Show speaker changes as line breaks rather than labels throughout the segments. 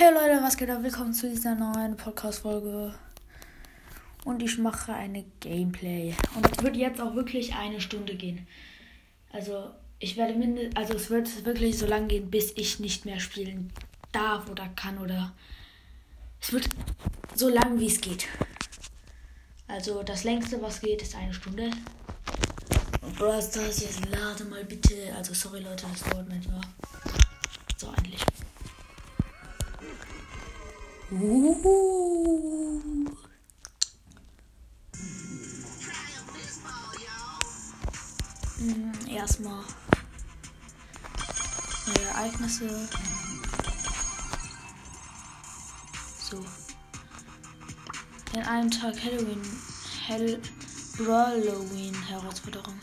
Hey Leute, was geht ab? Willkommen zu dieser neuen Podcast-Folge. Und ich mache eine Gameplay. Und es wird jetzt auch wirklich eine Stunde gehen. Also, ich werde mindestens, also es wird wirklich so lange gehen, bis ich nicht mehr spielen darf oder kann oder. Es wird so lang wie es geht. Also, das längste, was geht, ist eine Stunde. Und Brawl Stars, jetzt lade mal bitte. Also, sorry Leute, das dauert manchmal. So, endlich. Uh. Hm, Erstmal neue Ereignisse. So. In einem Tag Halloween. Hell Halloween Herausforderung.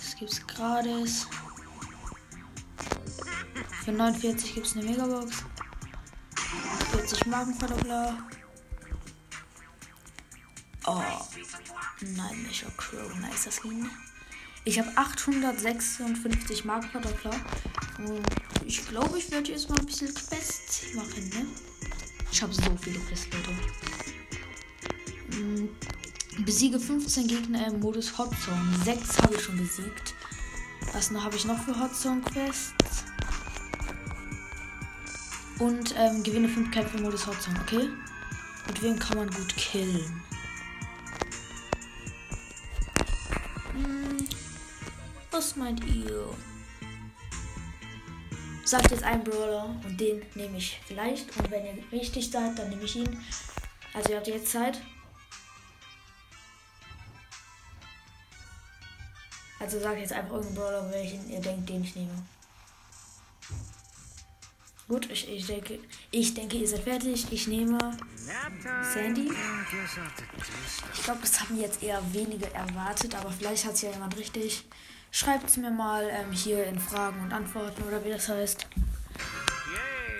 Das gibt's gratis. Für 49 gibt's eine Megabox. 40 Markenverdoppler. Oh. Nein, Mecha Crow. Nice, das ging. Ich habe 856 Markenverdoppler. Und ich glaube, ich werde jetzt mal ein bisschen Quests machen, ne? Ich habe so viele Quests, Leute. Hm, Besiege 15 Gegner im Modus Hot Zone. 6 habe ich schon besiegt. Was habe ich noch für Hot Zone Quests? Und ähm, gewinne 5 Kämpfe im Modus Hot Zone, okay? Mit wem kann man gut killen? Hm, was meint ihr? Sagt jetzt ein Brawler und den nehme ich vielleicht. Und wenn ihr richtig seid, dann nehme ich ihn. Also ihr habt jetzt Zeit. Also sagt jetzt einfach irgendeinen Brawler, welchen ihr denkt, den ich nehme. Gut, ich, ich, denke, ich denke, ihr seid fertig. Ich nehme Sandy. Ich glaube, das haben jetzt eher wenige erwartet, aber vielleicht hat es ja jemand richtig. Schreibt es mir mal ähm, hier in Fragen und Antworten oder wie das heißt.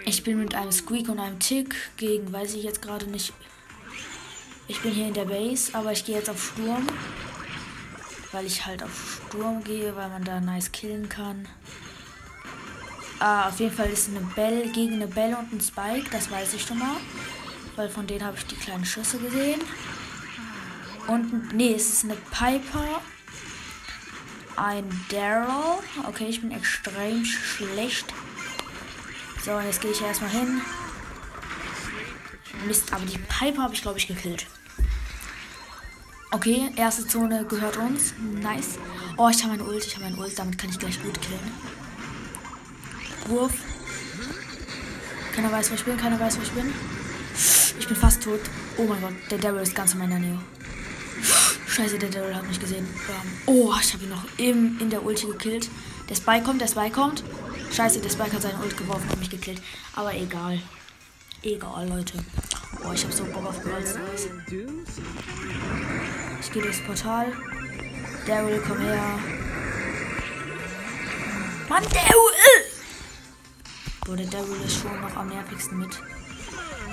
Ich bin mit einem Squeak und einem Tick gegen, weiß ich jetzt gerade nicht. Ich bin hier in der Base, aber ich gehe jetzt auf Sturm. Weil ich halt auf Sturm gehe, weil man da nice killen kann. Ah, auf jeden Fall ist eine Bell gegen eine Bell und ein Spike, das weiß ich schon mal. Weil von denen habe ich die kleinen Schüsse gesehen. Und, nee, es ist eine Piper. Ein Daryl. Okay, ich bin extrem schlecht. So, jetzt gehe ich erstmal hin. Mist, aber die Piper habe ich, glaube ich, gekillt. Okay, erste Zone gehört uns. Nice. Oh, ich habe mein Ult, ich habe mein Ult, damit kann ich gleich gut killen. Wurf. Keiner weiß, wo ich bin, keiner weiß, wo ich bin. Ich bin fast tot. Oh mein Gott, der Daryl ist ganz in meiner Nähe. Scheiße, der Daryl hat mich gesehen. Oh, ich habe ihn noch im, in der Ulti gekillt. Der Spike kommt, der Spike kommt. Scheiße, der Spike hat seinen Ult geworfen und mich gekillt. Aber egal. Egal, Leute. Boah, ich habe so Bock auf Brawl. Ich gehe durchs Portal. Daryl, komm her. Mann, Daryl! Boah, der Daryl ist schon noch am nervigsten mit.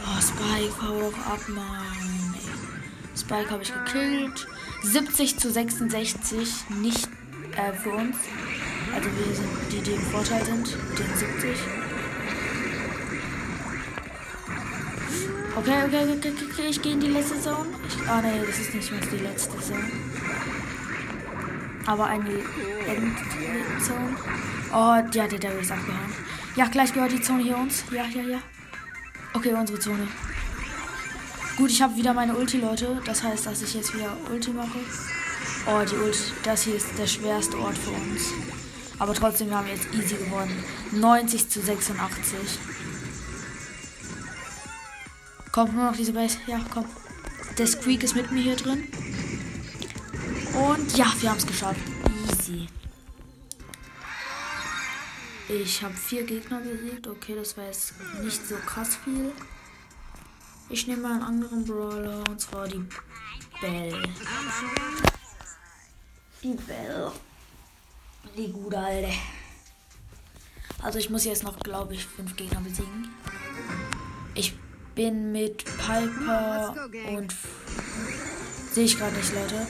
Oh, Spike, hau doch ab, Mann. Ey. Spike habe ich gekillt. 70 zu 66, nicht äh, für uns. Also wir sind die, die im Vorteil sind, mit den 70. Okay, okay, okay, okay, ich gehe in die letzte Zone. Ich, ah nee, das ist nicht mehr die letzte Zone. Aber eine Endzone. Oh, ja, der Daryl ist abgehauen. Ja, gleich gehört die Zone hier uns. Ja, ja, ja. Okay, unsere Zone. Gut, ich habe wieder meine Ulti, Leute. Das heißt, dass ich jetzt wieder Ulti mache. Oh, die Ulti. Das hier ist der schwerste Ort für uns. Aber trotzdem, wir haben jetzt easy gewonnen. 90 zu 86. Kommt nur noch diese Base. Ja, komm. Der Squeak ist mit mir hier drin. Und ja, wir haben es geschafft. Easy. Ich habe vier Gegner besiegt. Okay, das war jetzt nicht so krass viel. Ich nehme mal einen anderen Brawler und zwar die Bell. Die Bell. Die gute alte. Also ich muss jetzt noch, glaube ich, fünf Gegner besiegen. Ich bin mit Piper und sehe ich gerade nicht, Leute.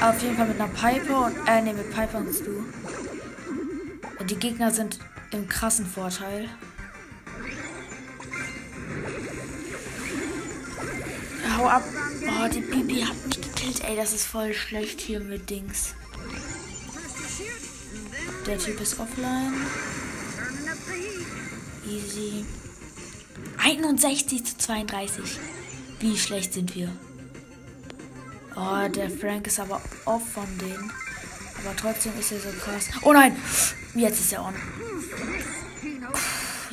Auf jeden Fall mit einer Piper und äh ne, mit Piper und Stu. Die Gegner sind im krassen Vorteil. Hau ab. Oh, die Bibi hat mich gekillt. Ey, das ist voll schlecht hier mit Dings. Der Typ ist offline. Easy. 61 zu 32. Wie schlecht sind wir? Oh, der Frank ist aber off von denen. Aber trotzdem ist er so krass. Oh nein! Jetzt ist er on.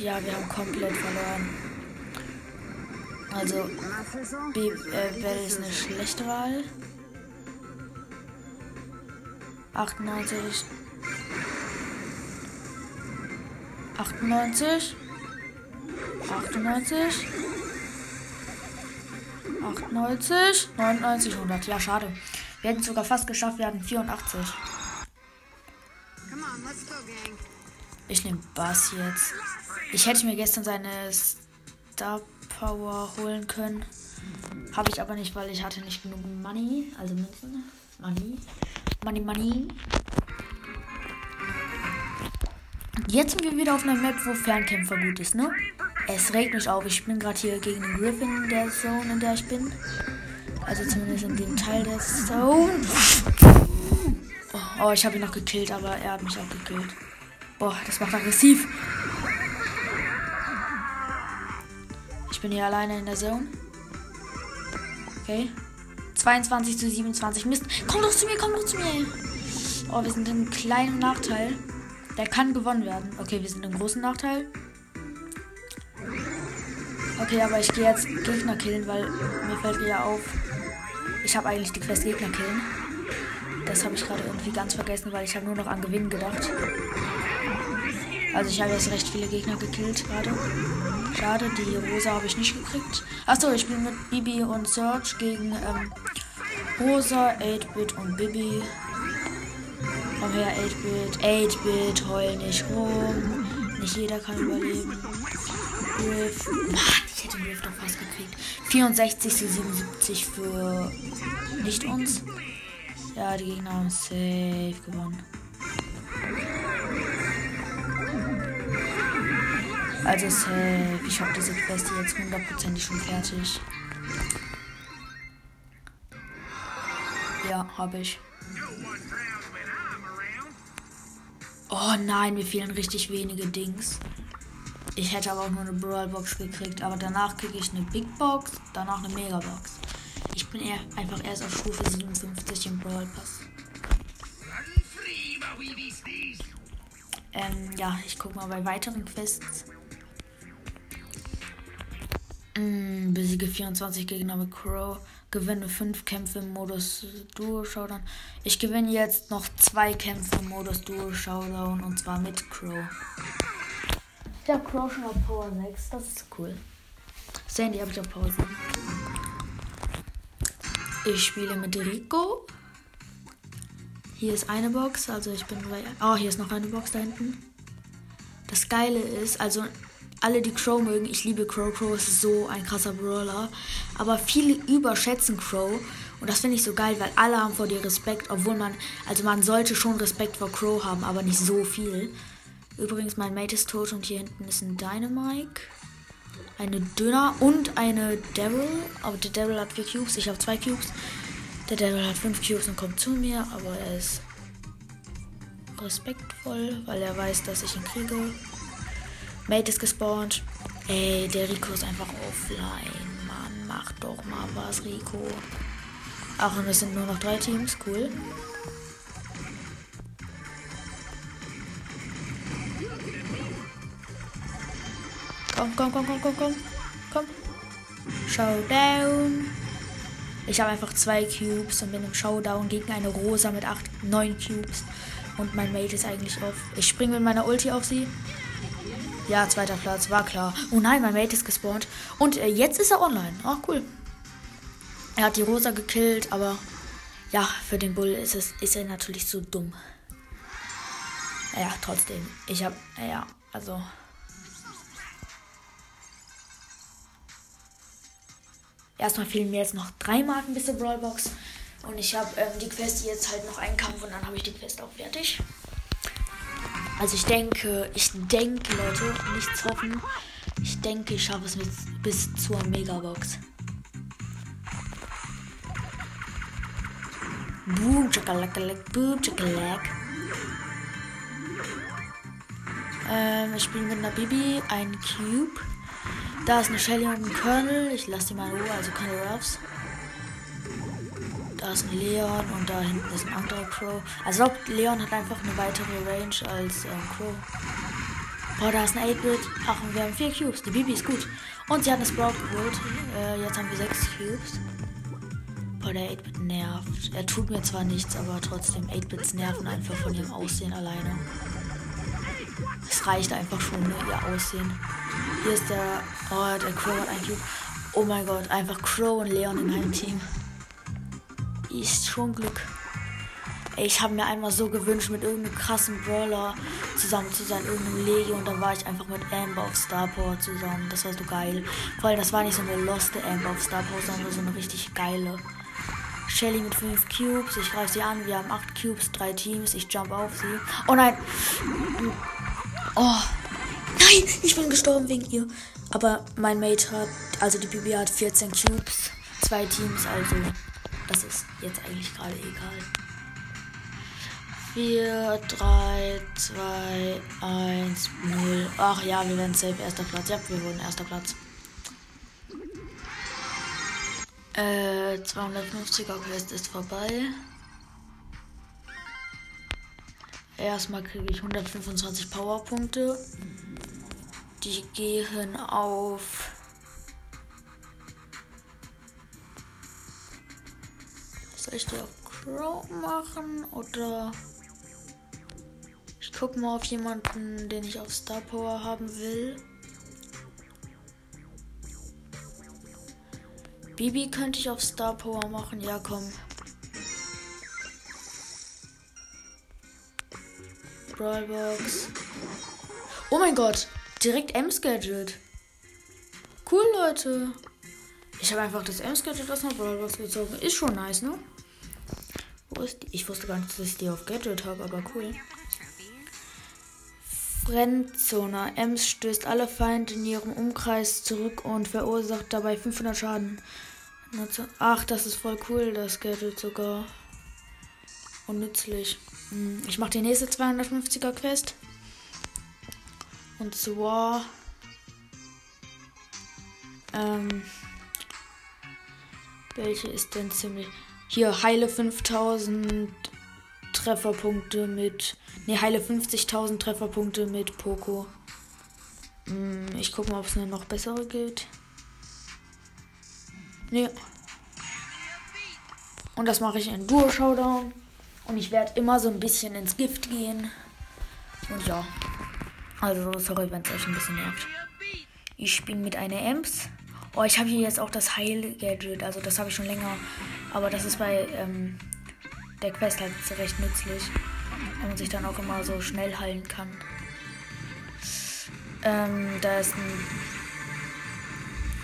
Ja, wir haben komplett verloren. Also, B äh, Bell ist eine schlechte Wahl. 98. 98. 98. 98. 99, 100. Ja, schade. Wir hätten sogar fast geschafft. Wir hatten 84. Ich nehme Bass jetzt. Ich hätte mir gestern seine Star Power holen können. Habe ich aber nicht, weil ich hatte nicht genug Money. Also Münzen. Money. Money, Money. Jetzt sind wir wieder auf einer Map, wo Fernkämpfer gut ist, ne? Es regt mich auf. Ich bin gerade hier gegen den Griffin in der Zone, in der ich bin. Also zumindest in dem Teil der Zone. Oh ich habe ihn noch gekillt, aber er hat mich auch gekillt. Boah, das macht aggressiv. Bin hier alleine in der Zone. Okay. 22 zu 27. Mist. Komm doch zu mir, komm doch zu mir. Oh, wir sind in einem kleinen Nachteil. Der kann gewonnen werden. Okay, wir sind im großen Nachteil. Okay, aber ich gehe jetzt Gegner killen, weil mir fällt ja auf. Ich habe eigentlich die Quest Gegner killen. Das habe ich gerade irgendwie ganz vergessen, weil ich habe nur noch an Gewinnen gedacht. Also ich habe jetzt recht viele Gegner gekillt gerade. Schade, die Rosa habe ich nicht gekriegt. Achso, ich spiele mit Bibi und Search gegen ähm, Rosa, 8-Bit und Bibi. Komm her, 8-Bit. 8-Bit, heul nicht rum. Nicht jeder kann überleben. Riff. Mann, ich hätte Riff doch fast gekriegt. 64 zu 77 für nicht uns. Ja, die Gegner haben safe gewonnen. Also safe. Ich habe diese Quest jetzt hundertprozentig schon fertig. Ja, habe ich. Oh nein, mir fehlen richtig wenige Dings. Ich hätte aber auch nur eine Brawl Box gekriegt. Aber danach kriege ich eine Big Box, danach eine Mega Box. Ich bin eher, einfach erst auf Stufe 57 im Brawl Pass. Ähm, ja, ich gucke mal bei weiteren Quests. Mm, besiege 24 Gegner mit Crow gewinne fünf Kämpfe im Modus Duo Showdown. Ich gewinne jetzt noch zwei Kämpfe im Modus Duo Showdown und zwar mit Crow. Ich habe Crow schon auf Power 6, das ist cool. Sandy habe ich auf Power 7. Ich spiele mit Rico. Hier ist eine Box, also ich bin bei. Oh, hier ist noch eine Box da hinten. Das Geile ist, also alle, die Crow mögen, ich liebe Crow. Crow ist so ein krasser Brawler. Aber viele überschätzen Crow. Und das finde ich so geil, weil alle haben vor dir Respekt, obwohl man, also man sollte schon Respekt vor Crow haben, aber nicht so viel. Übrigens, mein Mate ist tot und hier hinten ist ein Dynamike. Eine Dünner und eine Devil. Aber der Devil hat vier Cubes, ich habe zwei Cubes. Der Devil hat fünf Cubes und kommt zu mir, aber er ist respektvoll, weil er weiß, dass ich ihn kriege. Mate ist gespawnt. Ey, der Rico ist einfach offline. Mann, mach doch mal was, Rico. Ach, und es sind nur noch drei Teams. Cool. Komm, komm, komm, komm, komm, komm. Komm. Showdown. Ich habe einfach zwei Cubes und bin im Showdown gegen eine Rosa mit acht, neun Cubes. Und mein Mate ist eigentlich auf. Ich springe mit meiner Ulti auf sie. Ja, zweiter Platz, war klar. Oh nein, mein Mate ist gespawnt. Und äh, jetzt ist er online. Ach, cool. Er hat die Rosa gekillt, aber ja, für den Bull ist, es, ist er natürlich so dumm. Ja, trotzdem. Ich hab, ja, also. Erstmal fehlen mir jetzt noch drei Marken bis zur Brawlbox. Und ich habe ähm, die Quest jetzt halt noch einen Kampf und dann habe ich die Quest auch fertig. Also ich denke, ich denke, Leute, nichts hoffen. Ich denke, ich schaffe es mit, bis zur Megabox. Boom, chakalakalik, boom, chakalak. Ähm, ich spiele mit einer Bibi, ein Cube. Da ist eine Shelly und ein Colonel. Ich lasse die mal in Ruhe, also keine Ruffs. Da ist ein Leon und da hinten ist ein anderer Crow. Also Leon hat einfach eine weitere Range als ähm, Crow. Boah, da ist ein 8-Bit. Ach, und wir haben vier Cubes. Die Bibi ist gut. Und sie hat eine Sprout geholt. Äh, jetzt haben wir sechs Cubes. Boah, der 8-Bit nervt. Er tut mir zwar nichts, aber trotzdem 8-Bits nerven einfach von ihrem Aussehen alleine. Es reicht einfach schon, ne, ihr Aussehen. Hier ist der. Oh, der Crow hat ein Cube. Oh mein Gott, einfach Crow und Leon in einem Team. Ist schon Glück. Ich habe mir einmal so gewünscht, mit irgendeinem krassen Brawler zusammen zu sein, irgendeinem Legi und dann war ich einfach mit Amber auf Star Power zusammen. Das war so geil. Vor allem, das war nicht so eine loste Amber auf Star Power, sondern so eine richtig geile. Shelly mit 5 Cubes, ich greife sie an, wir haben 8 Cubes, 3 Teams, ich jump auf sie. Oh nein! Oh! Nein! Ich bin gestorben wegen ihr. Aber mein Mate hat, also die Bibi hat 14 Cubes, 2 Teams, also das ist jetzt eigentlich gerade egal. 4, 3, 2, 1, 0. Ach ja, wir werden safe erster Platz. Ja, wir wurden erster Platz. Äh, 250er Quest ist vorbei. Erstmal kriege ich 125 Powerpunkte. Die gehen auf. Soll ich die auf Crow machen oder? Ich gucke mal auf jemanden, den ich auf Star Power haben will. Bibi könnte ich auf Star Power machen. Ja, komm. Brawlbox. Oh mein Gott. Direkt M-Gadget. Cool, Leute. Ich habe einfach das M-Gadget aus einer Brawlbox gezogen. Ist schon nice, ne? Wo ist die? Ich wusste gar nicht, dass ich die auf Gadget habe, aber cool. Fremdzone. Ems stößt alle Feinde in ihrem Umkreis zurück und verursacht dabei 500 Schaden. Ach, das ist voll cool, das Gadget sogar. Und nützlich. Hm, ich mache die nächste 250er Quest. Und zwar. Ähm. Welche ist denn ziemlich. Hier, heile 5000 Trefferpunkte mit. Ne, heile 50.000 Trefferpunkte mit Poco. Hm, ich gucke mal, ob es eine noch bessere gibt. Ne. Und das mache ich in Duo Showdown. Und ich werde immer so ein bisschen ins Gift gehen. Und ja. Also, sorry, wenn es euch ein bisschen nervt. Ich spiele mit einer Ems. Oh, ich habe hier jetzt auch das Heil-Gadget. Also, das habe ich schon länger. Aber das ist bei ähm, der Quest halt recht nützlich. Weil man sich dann auch immer so schnell heilen kann. Ähm, da ist ein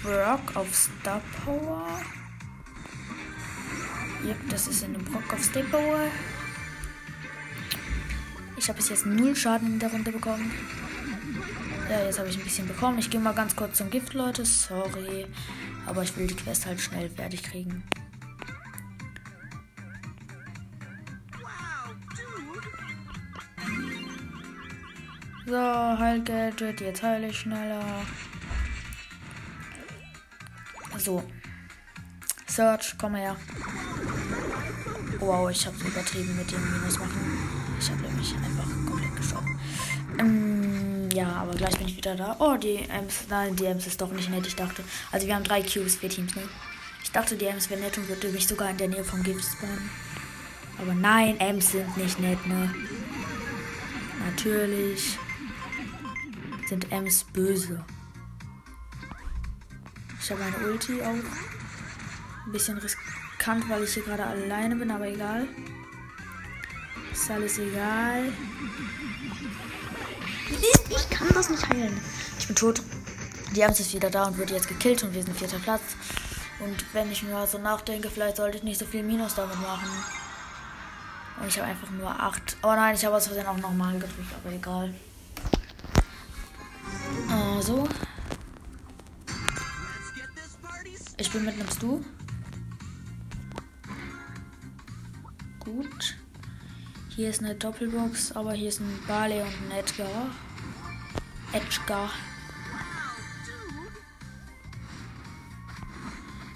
Brock auf Star Power. Yep, das ist ein Brock auf Star Power. Ich habe bis jetzt null Schaden in der Runde bekommen. Ja, jetzt habe ich ein bisschen bekommen. Ich gehe mal ganz kurz zum Gift, Leute. Sorry. Aber ich will die Quest halt schnell fertig kriegen. So, Heil Gadget, jetzt heile ich schneller. So. Search, komm her. Wow, ich habe übertrieben mit dem Minus machen. Ich habe nämlich einfach komplett geschoben. Ähm, ja, aber gleich bin ich wieder da. Oh, die Ems. Nein, die Ems ist doch nicht nett. Ich dachte. Also, wir haben drei Cubes, vier Teams, ne? Ich dachte, die Ems wäre nett und würde mich sogar in der Nähe vom Gift spawnen. Aber nein, Ems sind nicht nett, ne? Natürlich sind Ems böse. Ich habe eine Ulti auch. Ein bisschen riskant, weil ich hier gerade alleine bin, aber egal. Ist alles egal. Kann das nicht heilen. Ich bin tot. Die Ems ist wieder da und wird jetzt gekillt und wir sind vierter Platz. Und wenn ich mir so nachdenke, vielleicht sollte ich nicht so viel Minus damit machen. Und ich habe einfach nur 8. Oh nein, ich habe aus Versehen auch nochmal gedrückt, aber egal. Also. Ich bin mit einem Stu. gut. Hier ist eine Doppelbox, aber hier ist ein Barley und ein Edgar. Edgar.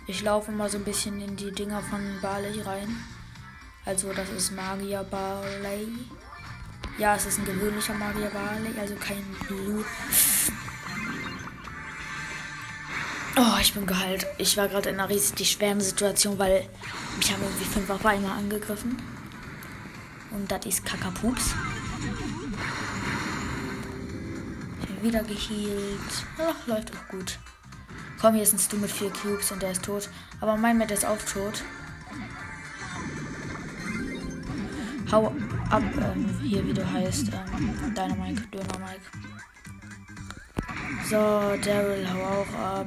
Ich laufe mal so ein bisschen in die Dinger von Barley rein. Also das ist Magier Barley. Ja, es ist ein gewöhnlicher Magier Barley, also kein Blue. Oh, ich bin geheilt. Ich war gerade in einer richtig schweren Situation, weil mich haben irgendwie fünf auf einmal angegriffen. Und das ist Kakapups. Wieder geheilt. Ach, läuft auch gut. Komm, hier ist ein Stu mit vier Cubes und der ist tot. Aber mein Matt ist auch tot. Hau ab, ähm, hier wie du heißt. Ähm, Dynamike, Dynamike. So, Daryl, hau auch ab.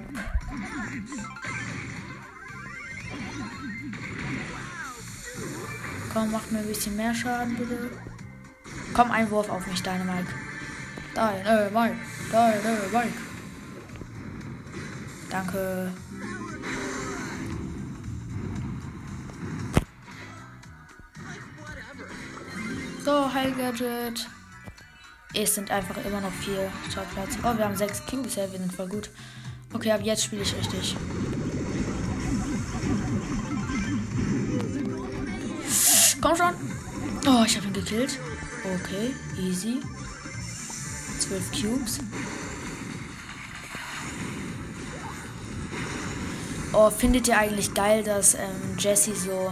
Komm, mach mir ein bisschen mehr Schaden, bitte. Komm, ein Wurf auf mich, Dynamike. Dynamike, Dynamike. Danke. So, Heil Gadget. Es sind einfach immer noch vier Startplätze. Oh, wir haben sechs Cubes. Ja, wir sind voll gut. Okay, ab jetzt spiele ich richtig. Komm schon. Oh, ich habe ihn gekillt. Okay, easy. Zwölf Cubes. Oh, findet ihr eigentlich geil, dass ähm, Jesse so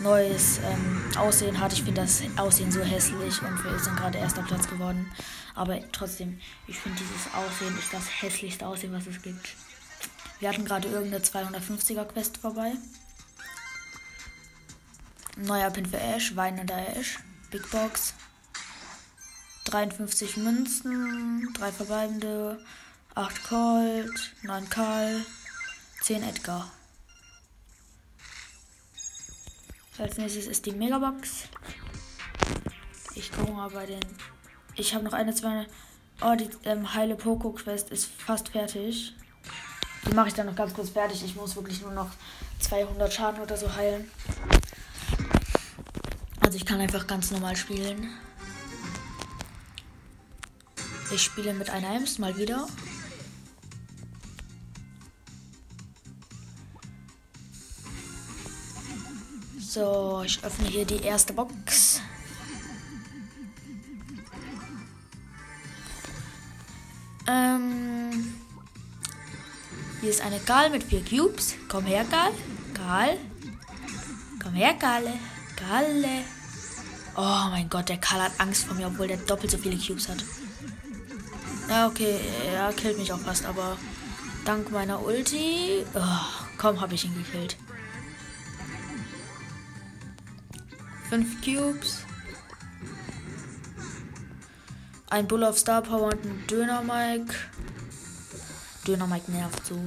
neues ähm, Aussehen hat? Ich finde das Aussehen so hässlich und wir sind gerade erster Platz geworden. Aber trotzdem, ich finde dieses Aussehen ist das hässlichste Aussehen, was es gibt. Wir hatten gerade irgendeine 250er Quest vorbei. Neuer Pin für Ash, weinender Ash, Big Box. 53 Münzen, 3 verbleibende, 8 Colt, 9 Karl, 10 Edgar. Als nächstes ist die Megabox. Ich gucke mal bei den. Ich habe noch eine, zwei. Oh, die ähm, heile Poco Quest ist fast fertig. Die mache ich dann noch ganz kurz fertig. Ich muss wirklich nur noch 200 Schaden oder so heilen. Also ich kann einfach ganz normal spielen. Ich spiele mit einer Ems mal wieder. So, ich öffne hier die erste Box. Ähm, hier ist eine Gal mit vier Cubes. Komm her, Gal. Gal. Komm her, Gale. Gale. Oh mein Gott, der Karl hat Angst vor mir, obwohl der doppelt so viele Cubes hat. Ja, okay, er killt mich auch fast, aber dank meiner Ulti. Oh, komm, habe ich ihn gekillt. Fünf Cubes. Ein Bull of Star Power und ein Döner Mike. Döner Mike nervt so.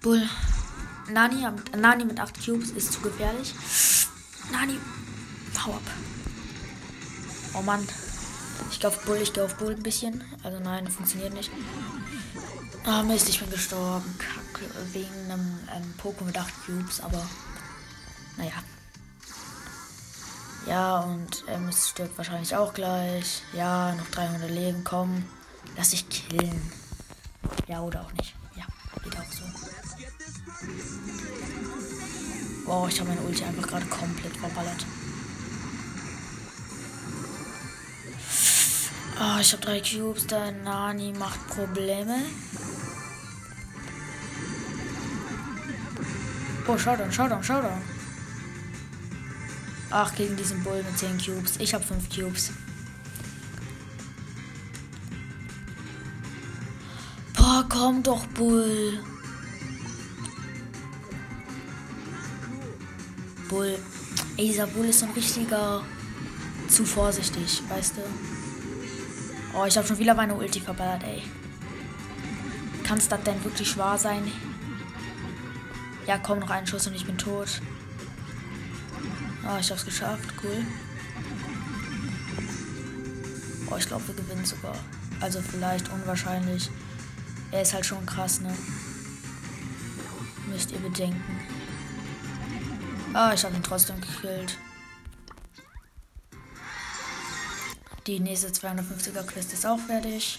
Bull. Nani, Nani mit 8 Cubes ist zu gefährlich. Nani, hau ab. Oh Mann. Gehe auf Bull, ich gehe auf Bull ein bisschen. Also nein, funktioniert nicht. Ah, oh, Mist, ich bin gestorben. Kacke, wegen einem ähm, Poco mit 8 Cubes, aber naja. Ja, und ähm, es stirbt wahrscheinlich auch gleich. Ja, noch 300 Leben. Komm, lass dich killen. Ja, oder auch nicht. Ja, geht auch so. Wow, ich habe meine Ulti einfach gerade komplett verballert. Oh, ich habe drei Cubes. Der Nani macht Probleme. Oh, dann, schau dann. Ach, gegen diesen Bull mit 10 Cubes. Ich habe 5 Cubes. Boah, komm doch, Bull. Bull. Ey, dieser Bull ist so ein richtiger. Zu vorsichtig, weißt du? Oh, ich habe schon wieder meine Ulti verballert, ey. Kann es das denn wirklich wahr sein? Ja, komm, noch einen Schuss und ich bin tot. Ah, ich hab's geschafft. Cool. Oh, ich glaube, wir gewinnen sogar. Also vielleicht unwahrscheinlich. Er ist halt schon krass, ne? Müsst ihr bedenken. Ah, ich habe ihn trotzdem gekillt. Die nächste 250er Quest ist auch fertig.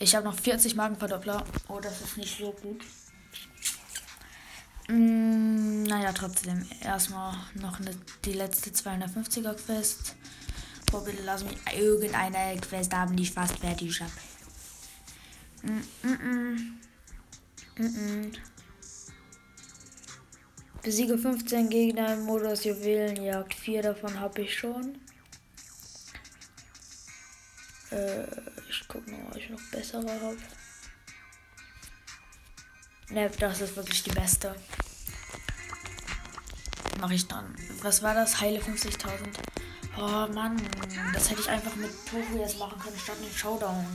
Ich habe noch 40 Magenverdoppler. Oh, das ist nicht so gut. Mm, naja, trotzdem. Erstmal noch eine, die letzte 250er Quest. Oh, bitte lass mich irgendeine Quest haben, die ich fast fertig habe. Mm, mm, mm, mm. Besiege 15 Gegner im Modus Juwelenjagd. Vier davon habe ich schon. Äh, ich gucke noch, ob ich noch bessere habe. Ne, das ist wirklich die beste. Mache ich dann. Was war das? Heile 50.000. Oh Mann, das hätte ich einfach mit Tofu jetzt machen können, statt mit Showdown.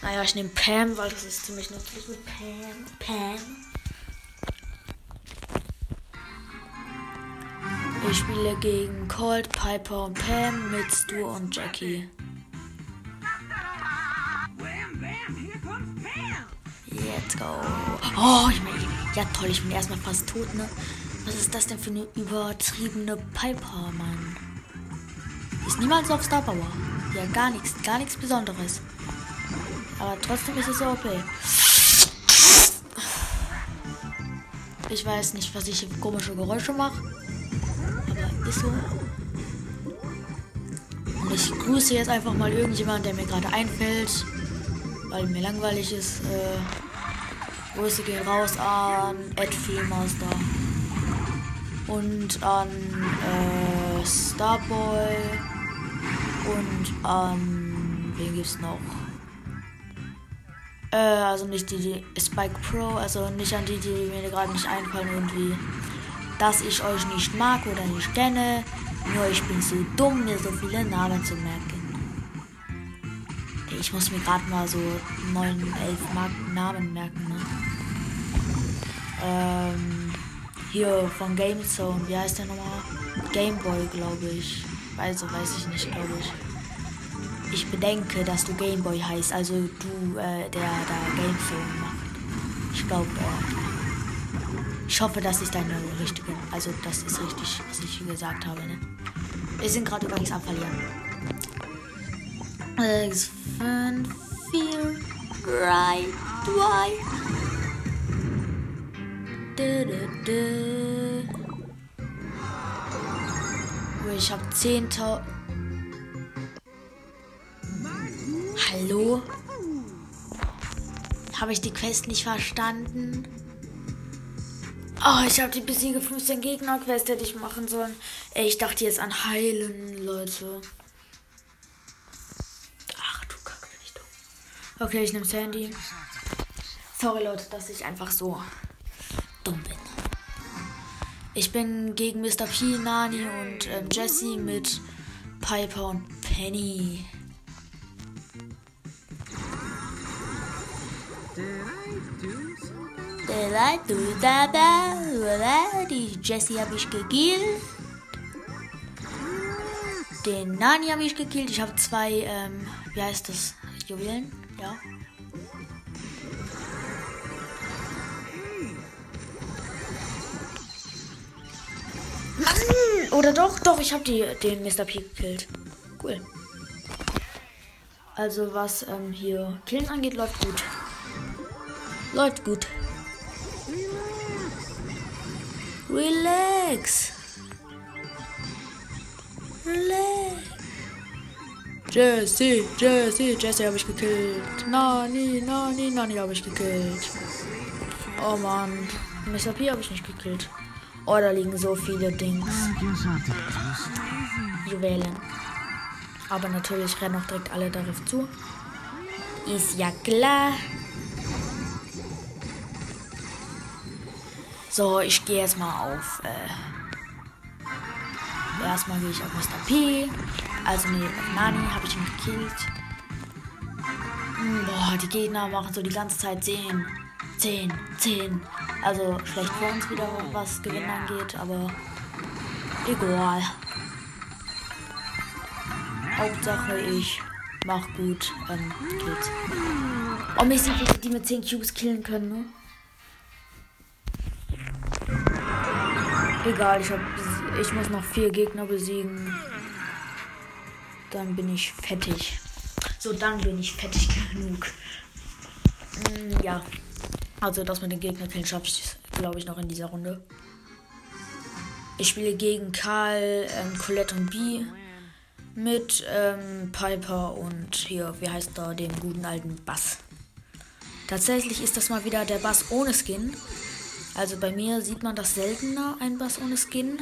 Naja, ich nehme Pam, weil das ist ziemlich nützlich mit Pam. Pam. Ich spiele gegen Colt, Piper und Pam mit Stu und Jackie. Let's go. Oh, ich meine, ja toll, ich bin erstmal fast tot, ne? Was ist das denn für eine übertriebene Piper, Mann? Ist niemals auf Star Power. Ja, gar nichts, gar nichts Besonderes. Aber trotzdem ist es so okay. Ich weiß nicht, was ich für komische Geräusche mache. So. Und ich grüße jetzt einfach mal irgendjemand, der mir gerade einfällt, weil mir langweilig ist. Äh, Grüße gehen raus an Ed Master und an äh, Starboy und an wen gibt's noch? Äh, also nicht die, die Spike Pro, also nicht an die, die mir gerade nicht einfallen irgendwie dass ich euch nicht mag oder nicht kenne. Nur ich bin zu dumm, mir so viele Namen zu merken. Ich muss mir gerade mal so 9, 11 Namen merken. Ne? Ähm, hier von Game Zone, wie heißt der nochmal? Gameboy, glaube ich. Also weiß ich nicht, glaube ich. Ich bedenke, dass du Gameboy heißt, also du, äh, der da Game Zone macht. Ich glaube, äh, ich hoffe, das ist deine richtige. Also, das ist richtig, was ich gesagt habe. Ne? Wir sind gerade übrigens am Verlieren. 6, 5, 4, 3, 2. Ich habe 10.000. Hallo? Habe ich die Quest nicht verstanden? Oh, ich habe die besiege 15 Gegner Quest hätte ich machen sollen. Ey, ich dachte jetzt an heilen, Leute. Ach du Kacke, bin ich dumm. Okay, ich nehme Sandy. Sorry, Leute, dass ich einfach so dumm bin. Ich bin gegen Mr. P, Nani und ähm, Jesse mit Piper und Penny. Die Jessie habe ich gekillt. Den Nani habe ich gekillt. Ich habe zwei, ähm, wie heißt das? Juwelen? Ja. Mann! Oder doch, doch, ich habe den Mr. P gekillt. Cool. Also was ähm, hier Killen angeht, läuft gut. Läuft gut. Relax. Relax. Jesse, Jesse, Jesse habe ich gekillt. Nani, Nani, Nani habe ich gekillt. Oh Mann. Mr. P habe ich nicht gekillt. Oh, da liegen so viele Dings. Juwelen. Aber natürlich rennen auch direkt alle darauf zu. Ist ja klar. So, ich gehe jetzt mal auf. Äh, erstmal gehe ich auf Mr. P. Also, nee, auf Nani habe ich ihn gekillt. Hm, boah, die Gegner machen so die ganze Zeit 10, 10, 10. Also, schlecht für uns wieder, was Gewinn angeht, aber egal. Hauptsache, ich mach gut ähm, Kills. Oh, mir sind die mit 10 Cubes killen können, ne? Egal, ich, hab, ich muss noch vier Gegner besiegen. Dann bin ich fettig. So, dann bin ich fettig genug. Mm, ja. Also das mit den Gegnerkillen schaffe ich, glaube ich, noch in dieser Runde. Ich spiele gegen Karl, ähm, Colette und B mit ähm, Piper und hier, wie heißt da, dem guten alten Bass. Tatsächlich ist das mal wieder der Bass ohne Skin. Also bei mir sieht man das seltener, ein Bass ohne Skin.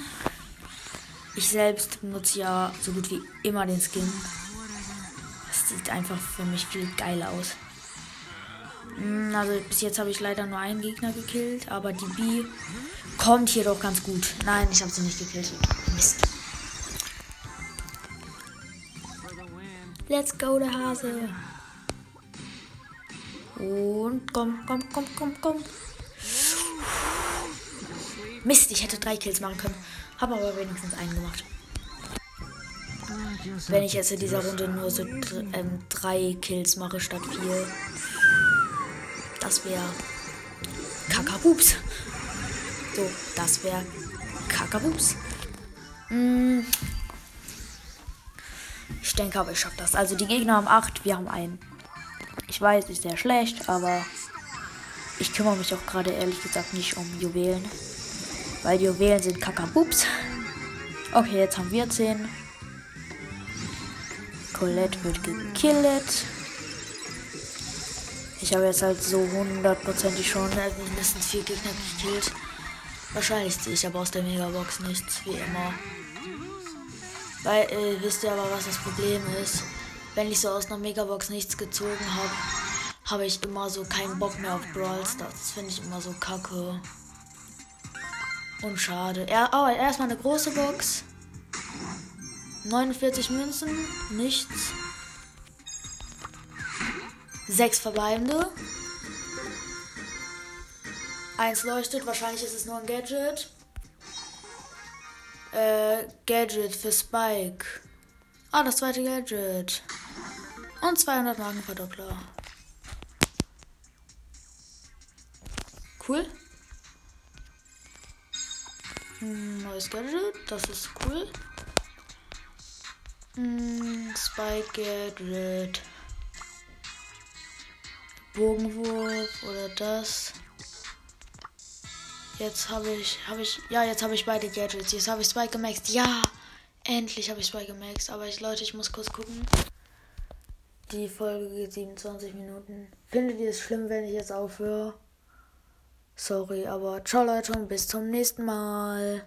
Ich selbst benutze ja so gut wie immer den Skin. Das sieht einfach für mich viel geiler aus. Hm, also bis jetzt habe ich leider nur einen Gegner gekillt, aber die B kommt hier doch ganz gut. Nein, ich habe sie nicht gekillt. Mist. Let's go, der Hase. Und komm, komm, komm, komm, komm. Mist, ich hätte drei Kills machen können. Habe aber wenigstens einen gemacht. Wenn ich jetzt in dieser Runde nur so ähm, drei Kills mache statt vier. Das wäre Kakabups. So, das wäre Kakabups. Hm. Ich denke aber, ich schaffe das. Also die Gegner haben acht, wir haben einen. Ich weiß, ist sehr schlecht, aber ich kümmere mich auch gerade ehrlich gesagt nicht um Juwelen. Weil Juwelen sind Kakabups. Okay, jetzt haben wir 10. Colette wird gekillt. Ich habe jetzt halt so hundertprozentig schon mindestens vier Gegner gekillt. Wahrscheinlich ziehe ich aber aus der Megabox nichts, wie immer. Weil, äh, wisst ihr aber, was das Problem ist? Wenn ich so aus einer Megabox nichts gezogen habe, habe ich immer so keinen Bock mehr auf Brawl Stars. Das finde ich immer so kacke. Und schade. Ja, oh, erstmal eine große Box. 49 Münzen, nichts. Sechs verbleibende. Eins leuchtet, wahrscheinlich ist es nur ein Gadget. Äh, Gadget für Spike. Ah, das zweite Gadget. Und 200 Markenverdoppler. Cool. Hm, neues Gadget, das ist cool. Hm, Spike Gadget. Bogenwurf oder das. Jetzt habe ich, habe ich, ja, jetzt habe ich beide Gadgets. Jetzt habe ich Spike gemaxt. Ja, endlich habe ich Spike gemaxt. Aber ich, Leute, ich muss kurz gucken. Die Folge geht 27 Minuten. Findet ihr es schlimm, wenn ich jetzt aufhöre? Sorry, aber ciao Leute und bis zum nächsten Mal.